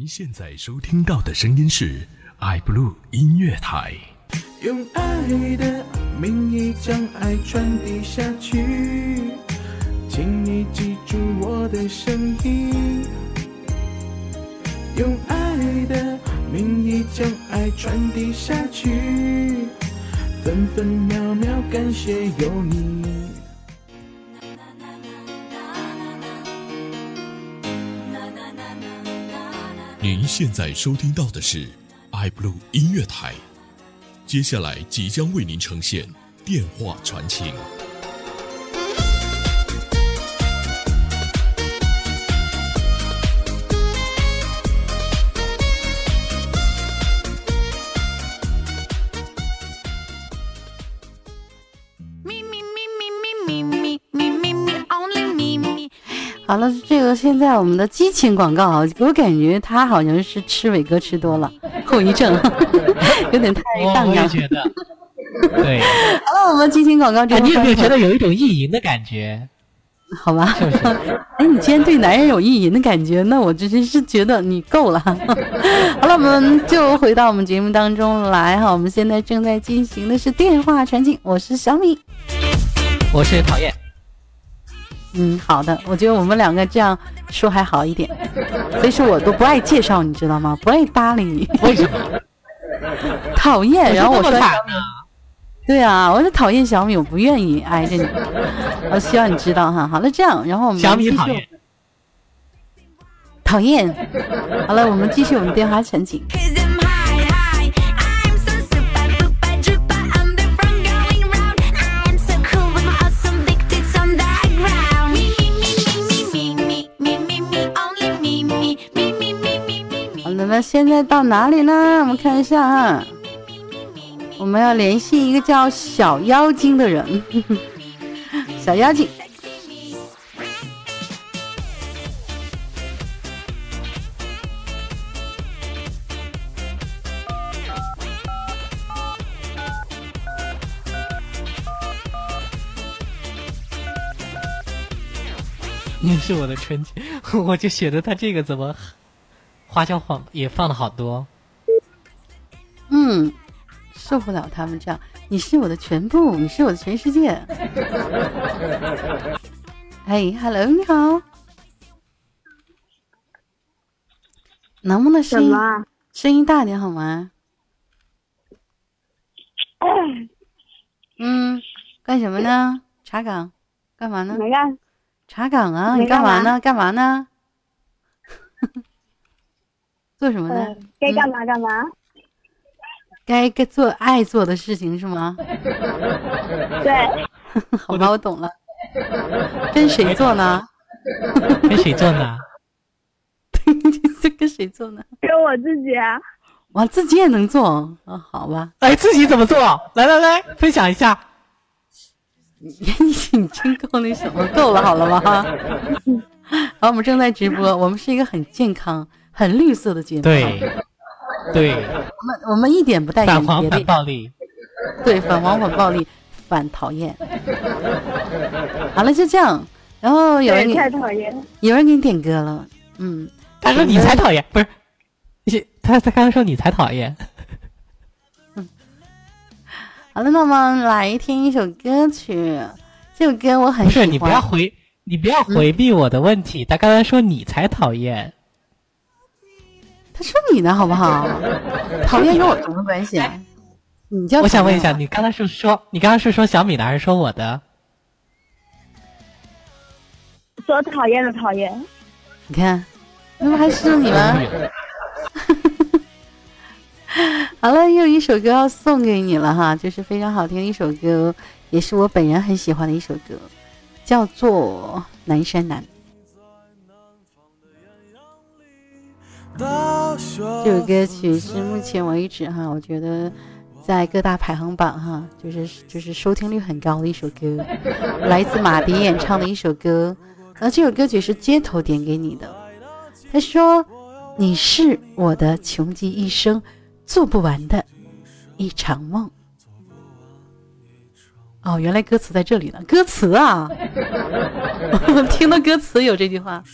您现在收听到的声音是 iBlue 音乐台。用爱的名义将爱传递下去，请你记住我的声音。用爱的名义将爱传递下去，分分秒秒感谢有你。您现在收听到的是 iBlue 音乐台，接下来即将为您呈现电话传情。好了，这个现在我们的激情广告啊，我感觉他好像是吃伟哥吃多了，后遗症 有点太荡漾。我觉得，对。好了，我们激情广告之后，你有没有觉得有一种意淫的感觉？好吧，是不是？哎，你既然对男人有意淫的感觉，那我真是觉得你够了。好了，我们就回到我们节目当中来哈。我们现在正在进行的是电话传情，我是小米，我是讨厌。嗯，好的，我觉得我们两个这样说还好一点。所以说我都不爱介绍，你知道吗？不爱搭理你。为什么？讨厌。然后我说，啊、对啊，我是讨厌小米，我不愿意挨着你。我希望你知道哈。好了，这样，然后我们小米讨厌，讨厌。好了，我们继续我们电话传情。那么现在到哪里呢？我们看一下啊，我们要联系一个叫小妖精的人。小妖精，你是我的春节，我就写的他这个怎么？花椒放也放了好多，嗯，受不了他们这样。你是我的全部，你是我的全世界。哎，Hello，你好，能不能声音声音大点好吗？嗯，干什么呢？查岗，干嘛呢？没干。查岗啊，你干嘛呢？干嘛呢？做什么呢？该干嘛干嘛。该该做爱做的事情是吗？对。好吧，我懂了。跟谁做呢？跟谁做呢？这 跟谁做呢？跟我自己啊。我自己也能做啊？好吧。哎，自己怎么做？来来来，分享一下。你你真够那什么？够了，好了吗？好，我们正在直播，我们是一个很健康。很绿色的节目，对，对，我们我们一点不带反黄反暴力，对，反黄反暴力，反讨厌。好了，就这样。然后有人给太讨厌，有人给你点歌了，嗯，他说你才讨厌，不是？他他刚刚说你才讨厌。嗯，好了，那么来听一首歌曲，这首歌我很喜欢。不是你不要回，你不要回避我的问题。他刚才说你才讨厌。他说你呢，好不好？讨厌跟我什么关系啊？你叫我想问一下，你刚才是说你刚刚是说小米的还是说我的？说讨厌的讨厌。你看，那不还是你吗？好了，又一首歌要送给你了哈，就是非常好听的一首歌，也是我本人很喜欢的一首歌，叫做《南山南》。这首歌曲是目前为止哈，我觉得在各大排行榜哈，就是就是收听率很高的一首歌，来自马迪演唱的一首歌。那这首歌曲是街头点给你的，他说：“你是我的穷极一生做不完的一场梦。”哦，原来歌词在这里呢，歌词啊，我听到歌词有这句话。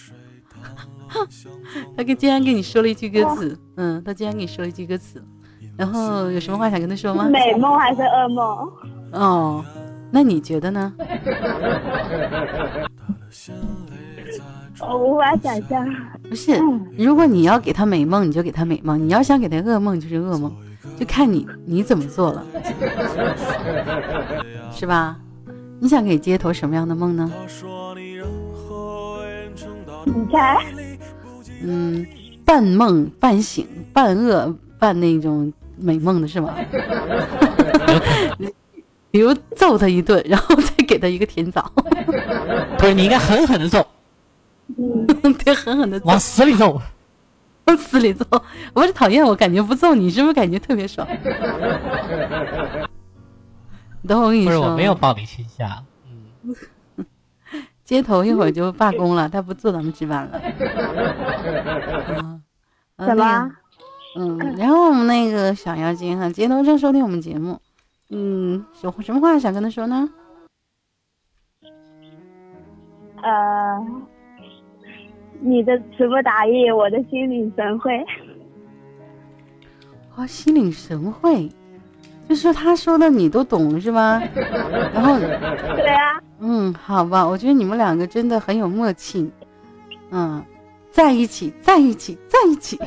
他跟竟然跟你说了一句歌词，嗯，他竟然跟你说了一句歌词，然后有什么话想跟他说吗？美梦还是噩梦？哦，那你觉得呢？我无法想象。不是，如果你要给他美梦，你就给他美梦；你要想给他噩梦，就是噩梦，就看你你怎么做了，是吧？你想给街头什么样的梦呢？你猜？嗯，半梦半醒，半噩半那种美梦的是吗？比如揍他一顿，然后再给他一个甜枣，不是你应该狠狠的揍，嗯，对，狠狠的往，死里揍。往死里揍。我是讨厌我，感觉不揍你，是不是感觉特别爽？等会儿我跟你不是说，我没有暴力倾向，街头一会儿就罢工了，他不做咱们值班了。怎那个么？嗯，然后我们那个小妖精哈，街头正收听我们节目，嗯，有什么话想跟他说呢？呃，你的词不达意，我的心领神会。哦，心领神会，就是他说的你都懂是吧？然后，对啊，嗯，好吧，我觉得你们两个真的很有默契，嗯，在一起，在一起，在一起，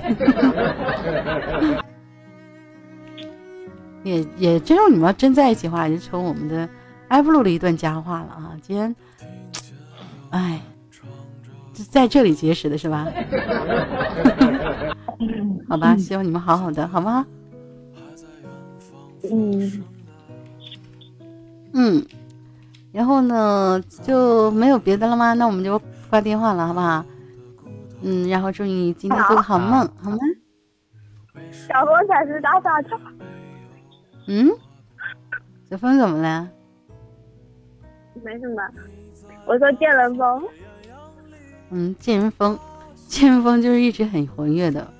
也也真有你们要真在一起的话，也就成我们的埃布鲁的一段佳话了啊！今天，哎，是在这里结识的是吧？好吧，希望你们好好的，好不好？嗯，嗯，然后呢就没有别的了吗？那我们就挂电话了，好不好？嗯，然后祝你今天做个好梦，好吗？小风才是大傻叉。嗯，小峰怎么了？没什么，我说见人风。嗯，见人风，见人风就是一直很活跃的，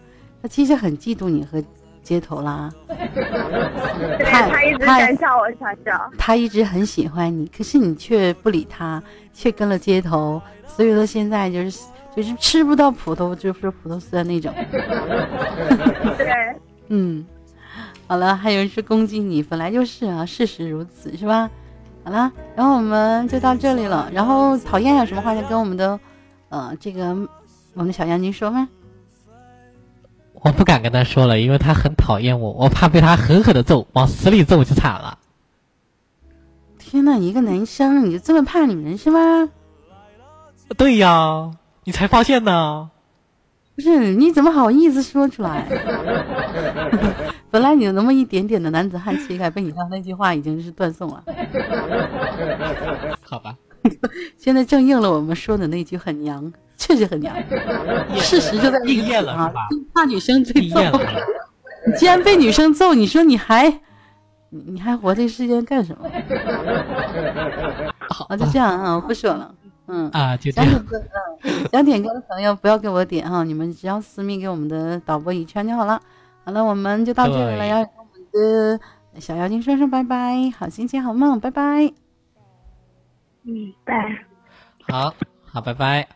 他其实很嫉妒你和街头啦。对他他一直他想叫我想笑。他一直很喜欢你，可是你却不理他，却跟了街头，所以说现在就是就是吃不到葡萄就是葡萄酸那种。对，嗯，好了，还有人是攻击你，本来就是啊，事实如此，是吧？好了，然后我们就到这里了。然后讨厌有什么话想跟我们的呃这个我们的小杨您说吗？我不敢跟他说了，因为他很讨厌我，我怕被他狠狠的揍，往死里揍就惨了。天呐，一个男生你就这么怕女人是吗？对呀，你才发现呢。不是，你怎么好意思说出来？本来你有那么一点点的男子汉气概，被你刚那句话已经是断送了。好吧，现在正应了我们说的那句很娘，确实很娘。事实就在应验了啊？怕女生被揍。你既然被女生揍，你说你还你你还活这世间干什么？好啊，就这样啊，我不说了。嗯，啊，就这样。想点歌，嗯，想点歌的朋友不要给我点哈，你们只要私密给我们的导播一圈就好了。好了，我们就到这里了，对要跟我们的小妖精说声拜拜，好心情好梦，拜拜。嗯，对。好好，拜拜。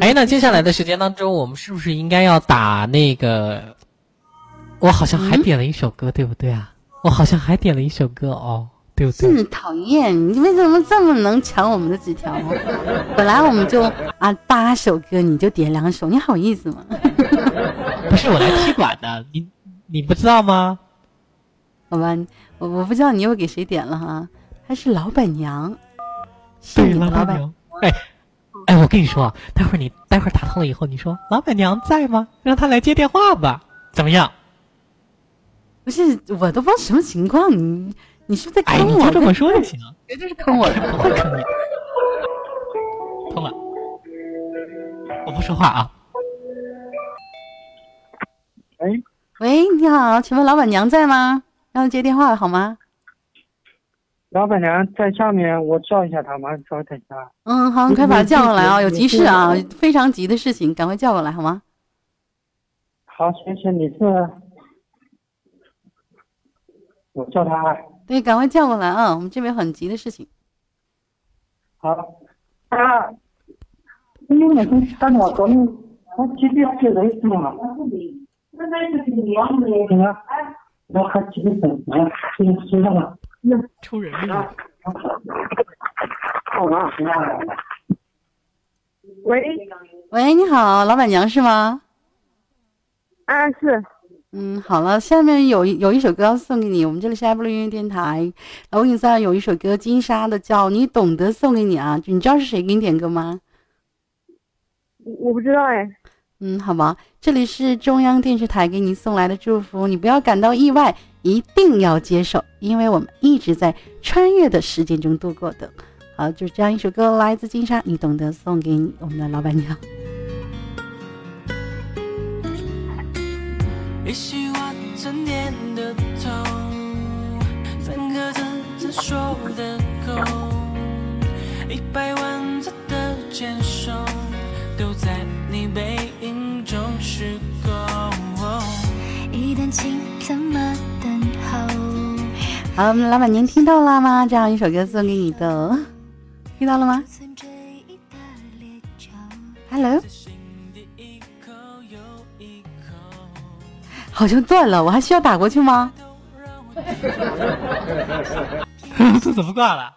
哎，那接下来的时间当中，我们是不是应该要打那个？我好像还点了一首歌，对不对啊？我好像还点了一首歌哦，对不对？是讨厌，你为什么这么能抢我们的纸条？本来我们就啊八首歌，你就点两首，你好意思吗？不是我来踢馆的，你你不知道吗？好吧，我我不知道你又给谁点了哈，还是老板娘，是对，你的老板娘。哎哎，我跟你说，待会儿你待会儿打通了以后，你说老板娘在吗？让她来接电话吧，怎么样？不是，我都不知道什么情况，你你是不是在哎，坑我？你就这么说就行，绝对是坑我的。不会坑你。通了，我不说话啊。喂，喂，你好，请问老板娘在吗？让她接电话好吗？老板娘在下面，我叫一下她吗？稍微等一下。嗯，好，你你快把她叫过来啊，有急事啊，非常急的事情，赶快叫过来好吗？好，谢谢，你是？我叫她。对，赶快叫过来啊，我们这边很急的事情。好。啊，因为那天打电话说你，他几点去认识嘛？对啊，然后他几点钟？哎，几点睡了嘛？抽人命！好啊，喂，喂，你好，老板娘是吗？啊是，嗯，好了，下面有一有一首歌要送给你，我们这里是爱布鲁音乐电台。我给你送有一首歌，金莎的叫《你懂得》，送给你啊。你知道是谁给你点歌吗？我不知道哎。嗯，好吧，这里是中央电视台给你送来的祝福，你不要感到意外，一定要接受，因为我们一直在穿越的时间中度过的。好，就这样一首歌，来自金莎，你懂得，送给你我们的老板娘。也许我曾点的头，分刻着曾说的够，一百万次的牵手，都在你背影中虚构。一段情怎么？好，我们老板您听到了吗？这样一首歌送给你的，听到了吗？Hello，好像断了，我还需要打过去吗？这怎么挂了？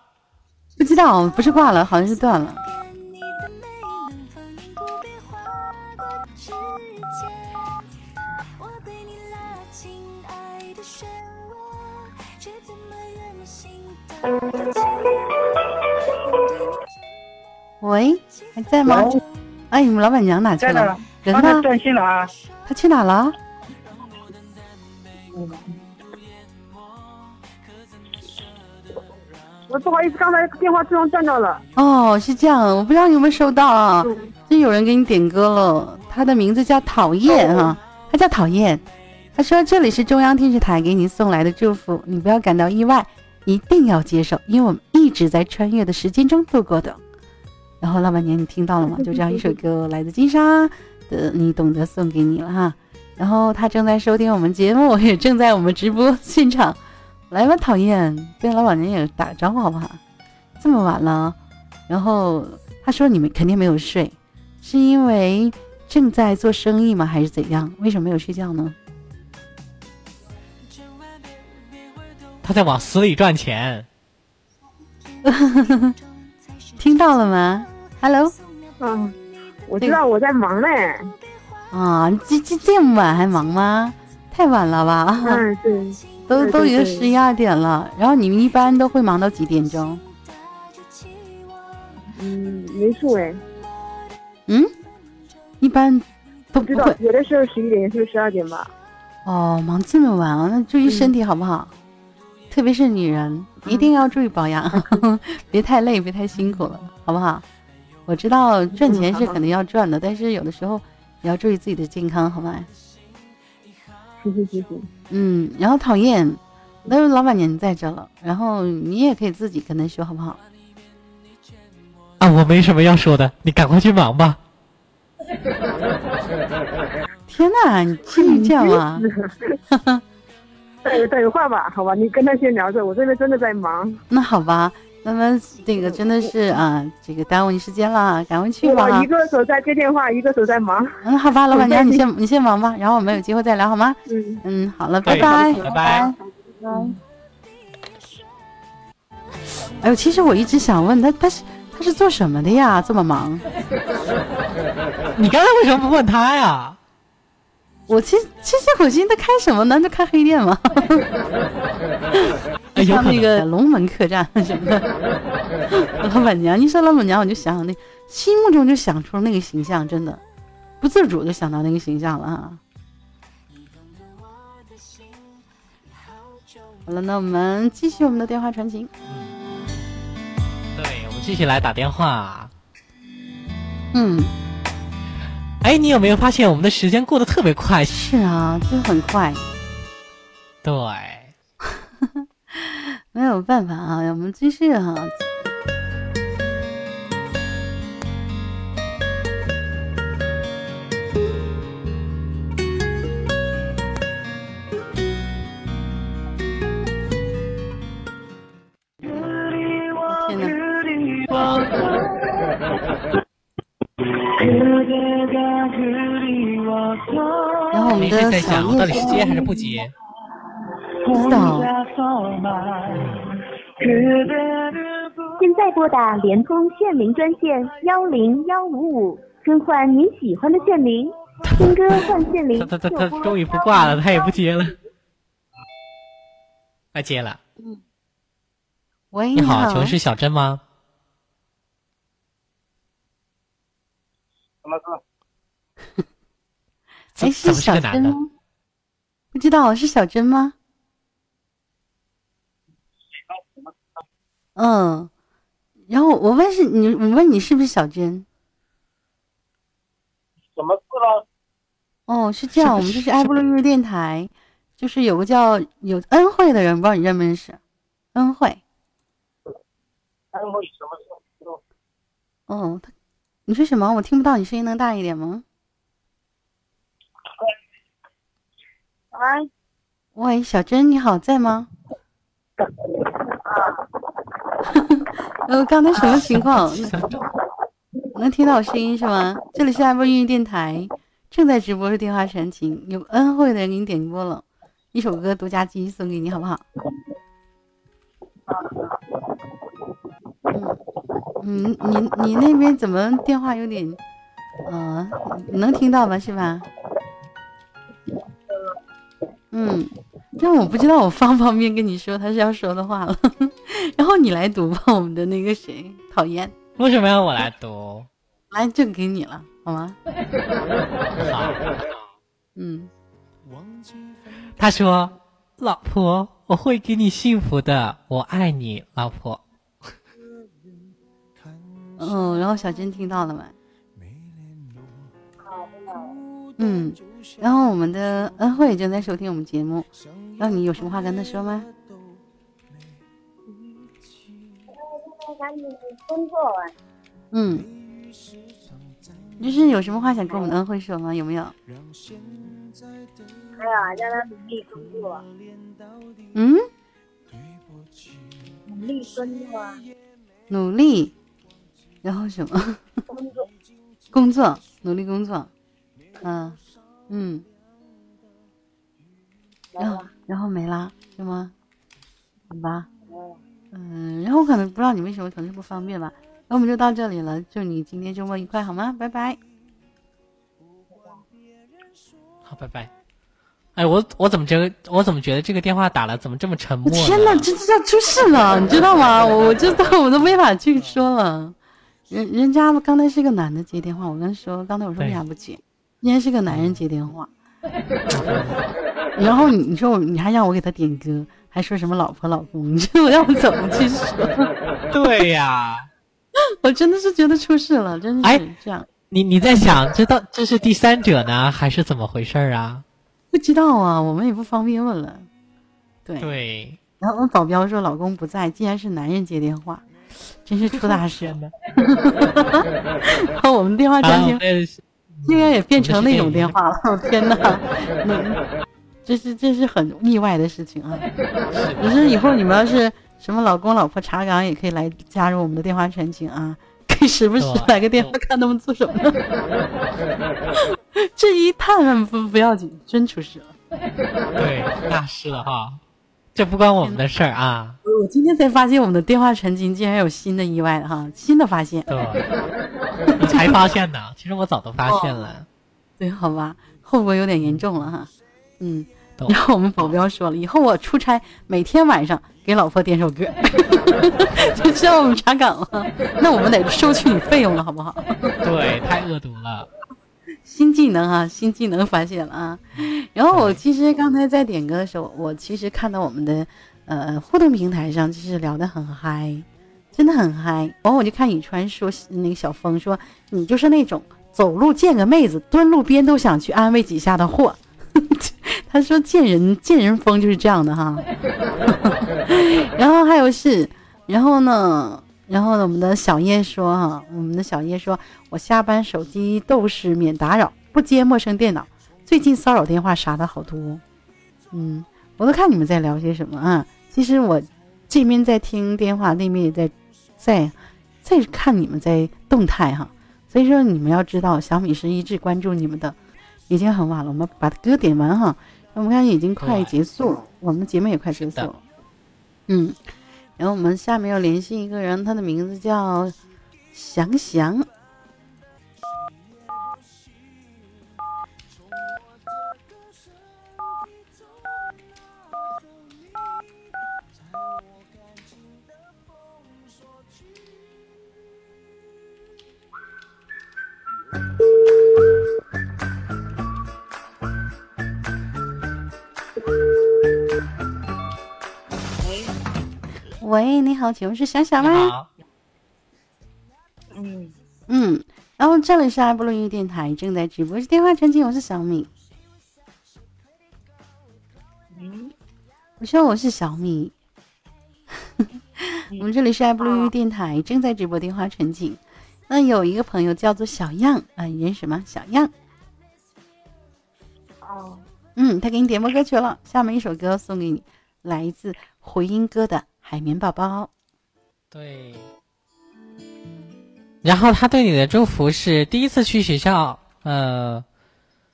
不知道，不是挂了，好像是断了。喂，还在吗？哎，你们老板娘哪去在了人呢？短信了啊。她去哪了？我不好意思，刚才电话突然断掉了。哦，是这样，我不知道你有没有收到啊？这有人给你点歌了，他的名字叫讨厌哈、他叫讨厌。他说这里是中央电视台给你送来的祝福，你不要感到意外，一定要接受，因为我们一直在穿越的时间中度过的。然后老板娘，你听到了吗？就这样一首歌，来自金莎的，你懂得，送给你了哈。然后他正在收听我们节目，也正在我们直播现场。来吧，讨厌，跟老板娘也打个招呼好不好？这么晚了，然后他说你们肯定没有睡，是因为正在做生意吗？还是怎样？为什么没有睡觉呢？他在往死里赚钱。听到了吗？Hello，嗯，我知道我在忙嘞。啊，这这这么晚还忙吗？太晚了吧？嗯，对，都都已经十一二点了。然后你们一般都会忙到几点钟？嗯，没数哎，嗯，一般都不会，不知道有的时候十一点，有的时候十二点吧。哦，忙这么晚啊？那注意身体好不好？特别是女人，一定要注意保养，别太累，别太辛苦了，好不好？我知道赚钱是肯定要赚的，但是有的时候也要注意自己的健康，好吗？行行行行，嗯，然后讨厌，但是老板娘在这了，然后你也可以自己跟他说，好不好？啊，我没什么要说的，你赶快去忙吧。天哪，你至于这样吗？等等会儿吧，好吧，你跟他先聊着，我这边真的在忙。那好吧，那么这个真的是啊，这个耽误你时间了，赶快去吧我。一个手在接电话，一个手在忙。嗯，好吧，老板娘你先你先忙吧，然后我们有机会再聊好吗？嗯，嗯，好了，拜拜拜，拜拜。哎呦，其实我一直想问他，他是他是做什么的呀？这么忙？你刚才为什么不问他呀？我其实其实我心在开什么呢？就开黑店吗，像那。个龙门客栈什么的。老板娘，一说老板娘，我就想那心目中就想出了那个形象，真的不自主就想到那个形象了啊。好了，那我们继续我们的电话传情。对，我们继续来打电话。嗯，哎，你有没有发现我们的时间过得特别快？是啊，就很快，对，没有办法啊，我们继续哈、天在想，我到底是接还是不接？不知道。现在拨打联通县民专线幺零幺五五，更换您喜欢的县名。听歌换县名，他他他他终于不挂了，他也不接了。他接了。喂，你好，好，请问是小珍吗？什么事？哎，是小？珍吗？不知道是小珍吗？嗯，然后我问是你，我问你是不是小珍？什么事呢？哦，是这样，我们这是爱布鲁音乐电台，就是有个叫有恩惠的人，不知道你认不认识？恩惠，恩惠什么事？哦，他，你说什么？我听不到，你声音能大一点吗？喂，喂，小珍，你好，在吗？呃，刚才什么情况？能听到我声音是吗？这里是爱播音乐电台，正在直播是电话传情，有恩惠的人给你点播了一首歌，独家记忆送给你，好不好？嗯，你你你那边怎么电话有点，呃，能听到吧？是吧？嗯，但我不知道我方不 方便跟你说他是要说的话了，然后你来读吧，我们的那个谁，讨厌，为什么要我来读？来就给你了，好吗？好，嗯，他说：“老婆，我会给你幸福的，我爱你，老婆。嗯，然后小珍听到了吗？嗯，然后我们的恩惠正在收听我们节目，让你有什么话跟他说吗？赶紧工作。嗯，就是有什么话想跟我们恩惠说吗？有没有？还有，让他努力工作，嗯，努力工作啊，努力，然后什么？工作，努力工作，嗯嗯，然后然后没啦，是吗？好吧，嗯，然后我可能不知道你为什么可能是不方便吧，那我们就到这里了，祝你今天周末愉快，好吗？拜拜。”好，拜拜。哎，我我怎么觉得我怎么觉得这个电话打了怎么这么沉默？天哪，这这要出事了，你知道吗？我我知道，我都没法去说了。人人家刚才是个男的接电话，我跟他说，刚才我说为啥不接？人家是个男人接电话，然后你你说我你还让我给他点歌，还说什么老婆老公，你说我让我怎么去说？对呀，我真的是觉得出事了，真的哎是这样。你你在想，这到这是第三者呢，还是怎么回事啊？不知道啊，我们也不方便问了。对，对，然后我保镖说老公不在，竟然是男人接电话，真是出大事了。然后我们电话啊，专线我们竟然也变成那种电话了，我 天哪！那这是这是很意外的事情啊！只是以后你们要是什么老公老婆查岗，也可以来加入我们的电话传情啊，可以时不时来个电话看他们做什么。这一探不不要紧，真出事了。对大事了哈，这不关我们的事儿啊。我今天才发现我们的电话传情竟然有新的意外哈，新的发现。对，你才发现呢？其实我早都发现了。对，好吧，后果有点严重了哈。嗯，然后我们保镖说了，以后我出差每天晚上给老婆点首歌，就知道我们查岗了。那我们得收取你费用了，好不好？对，太恶毒了。新技能啊，新技能发现了啊。然后我其实刚才在点歌的时候，我其实看到我们的呃互动平台上，就是聊得很嗨，真的很嗨。然后我就看宇川说，那个小峰说，你就是那种走路见个妹子蹲路边都想去安慰几下的货。他说见人见人疯就是这样的哈。然后还有是，然后呢，然后呢，我们的小叶说哈，我们的小叶说，我下班手机都是免打扰，不接陌生电脑。最近骚扰电话啥的好多，嗯，我都看你们在聊些什么啊。其实我这边在听电话，那边也在在在看你们在动态哈。所以说你们要知道，小米是一直关注你们的，已经很晚了，我们把歌点完哈。我们看已经快结束了，我们节目也快结束了。嗯，然后我们下面要联系一个人，他的名字叫翔翔。喂，你好，请问是小小吗？嗯，嗯，然后这里是爱布鲁音乐电台正在直播，是电话传情，我是小米。嗯，我说我是小米。我们这里是爱布鲁音乐电台正在直播电话传情。那有一个朋友叫做小样啊，你认识吗？小样，哦，嗯，他给你点播歌曲了。下面一首歌送给你，来自回音哥的《海绵宝宝》。对。然后他对你的祝福是第一次去学校，呃，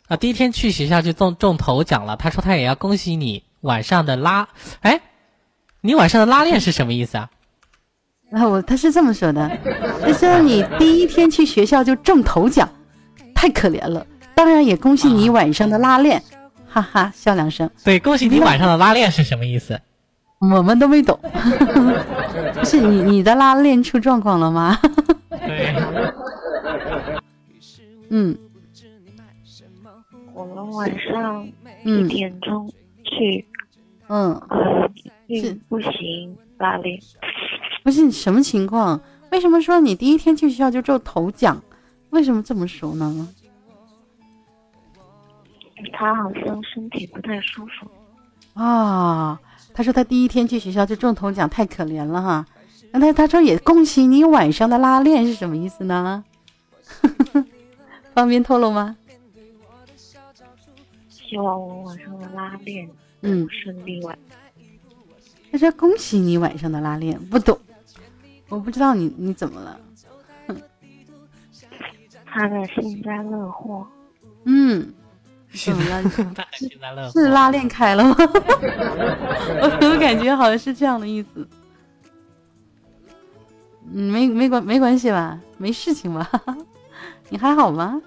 啊，第一天去学校就中中头奖了。他说他也要恭喜你晚上的拉，哎，你晚上的拉链是什么意思啊？然后我他是这么说的，他说你第一天去学校就中头奖，太可怜了。当然也恭喜你晚上的拉练，哈哈，笑两声。对，恭喜你晚上的拉链是什么意思？我们都没懂，不 是你你的拉链出状况了吗？对，嗯我们晚上一嗯点钟去，嗯，不行拉链，不是你什么情况？为什么说你第一天去学校就中头奖？为什么这么说呢？他好像身体不太舒服。啊，他说他第一天去学校就中头奖，太可怜了哈。那他他说也恭喜你晚上的拉链是什么意思呢？方便透露吗？希望我晚上的拉链嗯，顺利完。他说恭喜你晚上的拉链，不懂，我不知道你你怎么了。他的幸灾乐祸，嗯，是 拉链开了吗？我怎么感觉好像是这样的意思。嗯，没没关没关系吧？没事情吧？你还好吗？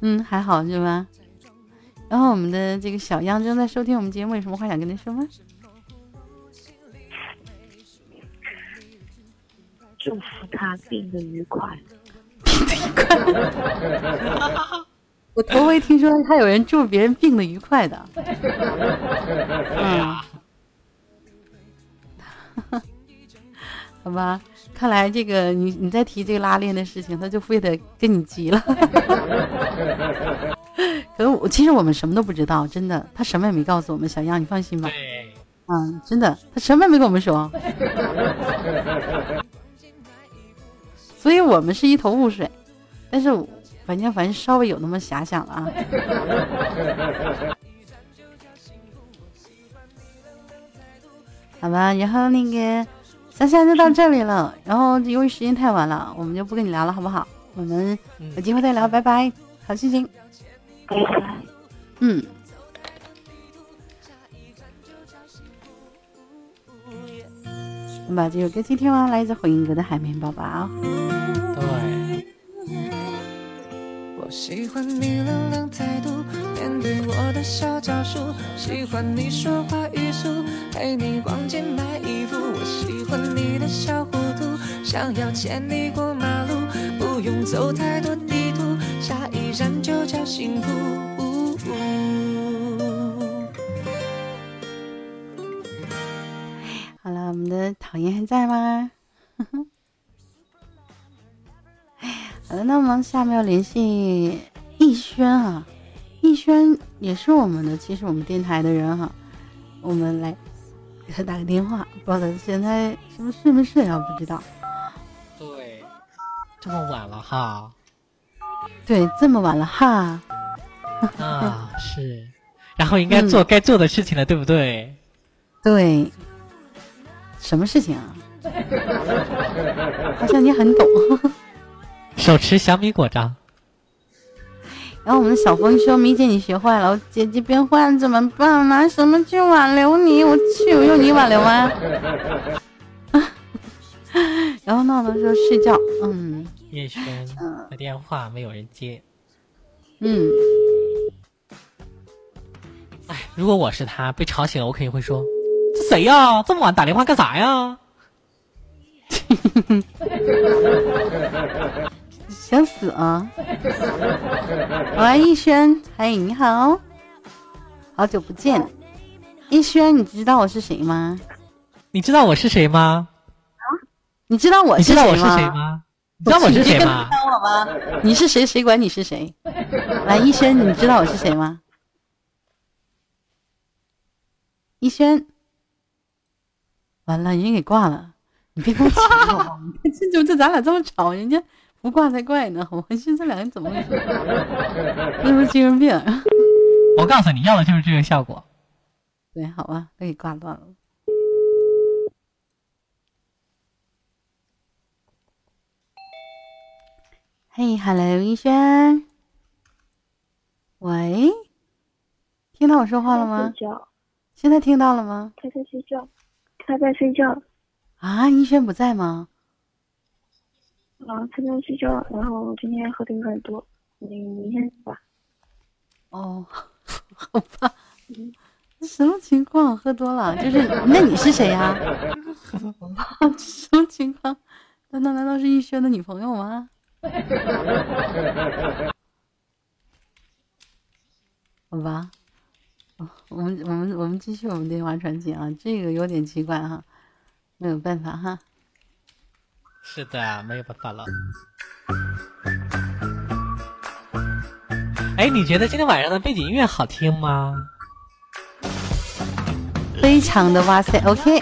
嗯，还好是吧？然后我们的这个小样正在收听我们节目，有什么话想跟他说吗？祝福他病得愉快。我头回听说还有人祝别人病的愉快的。嗯，好吧，看来这个你你再提这个拉链的事情，他就非得跟你急了。可能我其实我们什么都不知道，真的，他什么也没告诉我们。小样，你放心吧。嗯，真的，他什么也没跟我们说，所以我们是一头雾水。但是反正反正稍微有那么遐想了啊。好吧，然后那个香香就到这里了。然后由于时间太晚了，我们就不跟你聊了，好不好？我们嗯有机会再聊，拜拜。好心情，拜拜。嗯。我们把这首歌曲听完，来自火影哥的《海绵宝宝》。对，我喜欢你冷冷态度，面对我的小招数，喜欢你说话语速，陪你逛街买衣服。我喜欢你的小糊涂，想要牵你过马路，不用走太多地图，下一站就叫幸福。好了，我们的讨厌还在吗？好的，那我们下面要联系逸轩啊，逸轩也是我们的，其实我们电台的人哈、我们来给他打个电话，不知道他现在是不是睡没睡啊？不知道。对，这么晚了哈，对，这么晚了哈，啊是，然后应该做该做的事情了，对不对？对，什么事情啊？好像你很懂。手持小米果章，然后我们的小峰说：“米姐，你学坏了，我姐姐变坏了怎么办？拿什么去挽留你？我去，我用你挽留吗？” 然后闹闹说：“睡觉。”嗯叶轩嗯的电话没有人接。嗯，哎，如果我是他，被吵醒了，我肯定会说：“这谁呀？这么晚打电话干啥呀 想死啊！喂，逸轩，嘿，你好，好久不见。逸轩，你知道我是谁吗？？”你知道我是谁吗？啊你知道我是谁吗？知道我是谁吗？你知道我是谁吗？你是谁？谁管你是谁？来，逸轩，你知道我是谁吗？逸轩，完了，人家给挂了。你别跟我抢？这就这咱俩这么吵，人家不挂才怪呢。我寻思这两个人怎么回事？是不是精神病？我告诉你要的就是这个效果。对，好吧，都给挂断了。嘿，Hello，逸轩，喂，听到我说话了吗？睡觉，现在听到了吗？他在睡觉，他在睡觉，啊，一轩不在吗？啊，他在睡觉。然后今天喝的有点多，你明天吧。哦，好吧，这什么情况？喝多了？就是，那你是谁呀、什么情况？难道难道是逸轩的女朋友吗？好吧，我们我们我们继续我们电话传情啊，这个有点奇怪哈，没有办法哈。是的，没有办法了。哎，你觉得今天晚上的背景音乐好听吗？非常的哇塞，OK，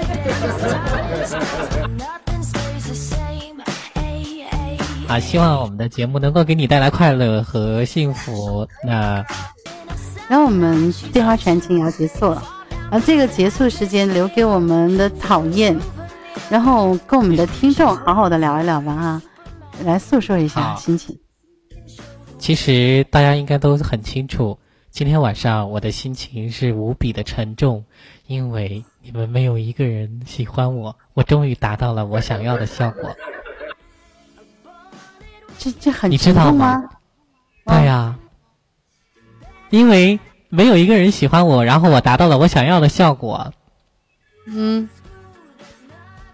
啊，希望我们的节目能够给你带来快乐和幸福。那然后我们电话传情也要结束了，然后这个结束时间留给我们的讨厌，然后跟我们的听众好好的聊一聊吧哈，来诉说一下心情。其实大家应该都很清楚，今天晚上我的心情是无比的沉重，因为你们没有一个人喜欢我，我终于达到了我想要的效果。这这很你知沉重道吗吗？对呀、因为没有一个人喜欢我，然后我达到了我想要的效果，嗯，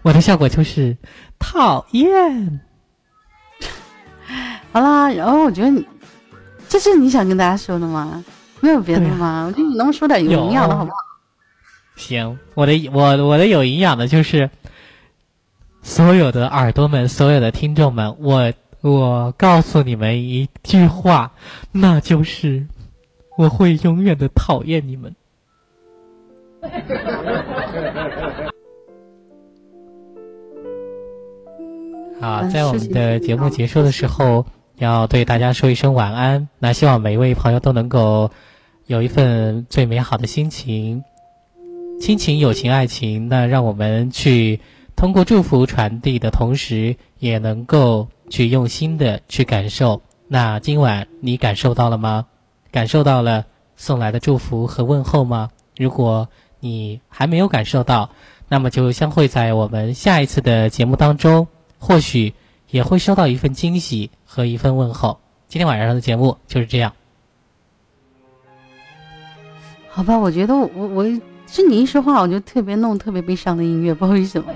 我的效果就是讨厌。好啦，然后我觉得你，这是你想跟大家说的吗？没有别的吗？我觉得你能说点有营养的好不好？行，我的我我的有营养的就是所有的耳朵们，所有的听众们，我我告诉你们一句话，那就是我会永远的讨厌你们。好，嗯在我们的节目结束的时候，要对大家说一声晚安。那希望每一位朋友都能够有一份最美好的心情，亲情、友情、爱情。那让我们去通过祝福传递的同时，也能够去用心的去感受。那今晚你感受到了吗？感受到了送来的祝福和问候吗？如果你还没有感受到，那么就相会在我们下一次的节目当中，或许也会收到一份惊喜和一份问候。今天晚上的节目就是这样。好吧，我觉得我我我是你一说话，我就特别弄特别悲伤的音乐，不知道为什么。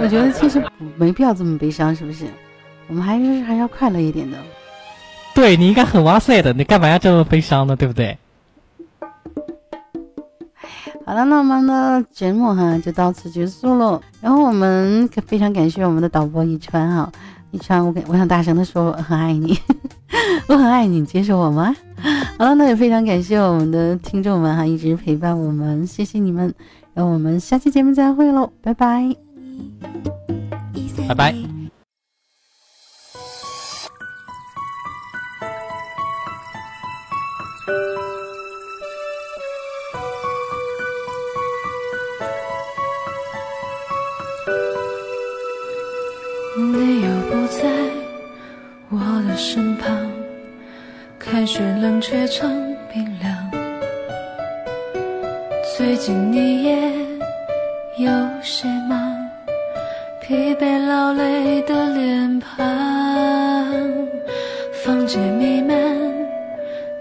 我觉得其实没必要这么悲伤，是不是？我们还是还是要快乐一点的。对你应该很哇塞的，你干嘛要这么悲伤呢？对不对？好了，那我们的节目哈就到此结束了。然后我们非常感谢我们的导播一川哈，一川，我我想大声的说我很爱你，我很爱你，接受我吗？好了，那也非常感谢我们的听众们哈，一直陪伴我们，谢谢你们。然后我们下期节目再会喽，拜拜。拜拜。身旁，开学冷却成冰凉。最近你也有些忙，疲惫劳累的脸庞，房间弥漫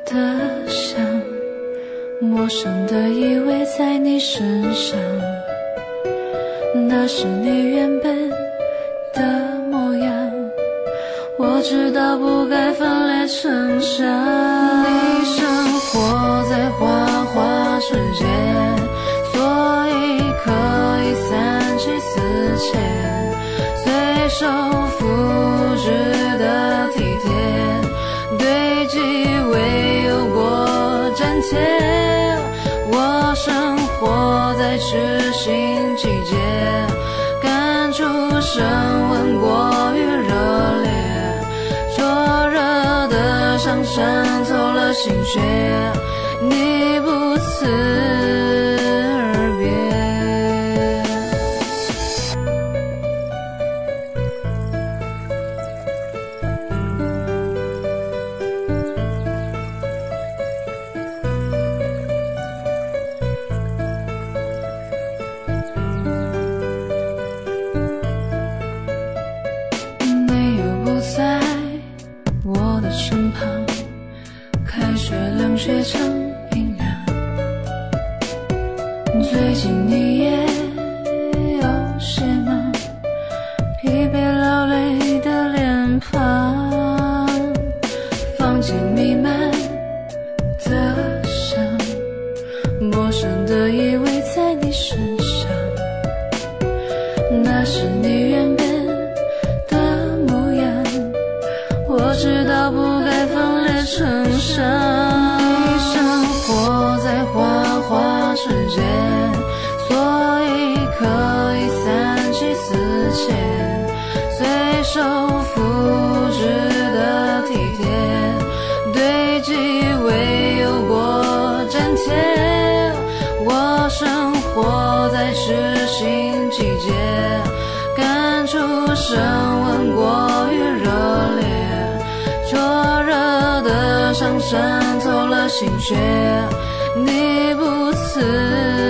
的香，陌生的依偎在你身上，那是你原本知道不该分裂成伤。你生活在花花世界，所以可以三妻四妾，随手复制的体贴，对机未有过粘贴。我生活在的伤透了心血，你不辞而别。你又不在我的身旁，学冷却成冰凉。最近你也的伤透了心血，你不辞。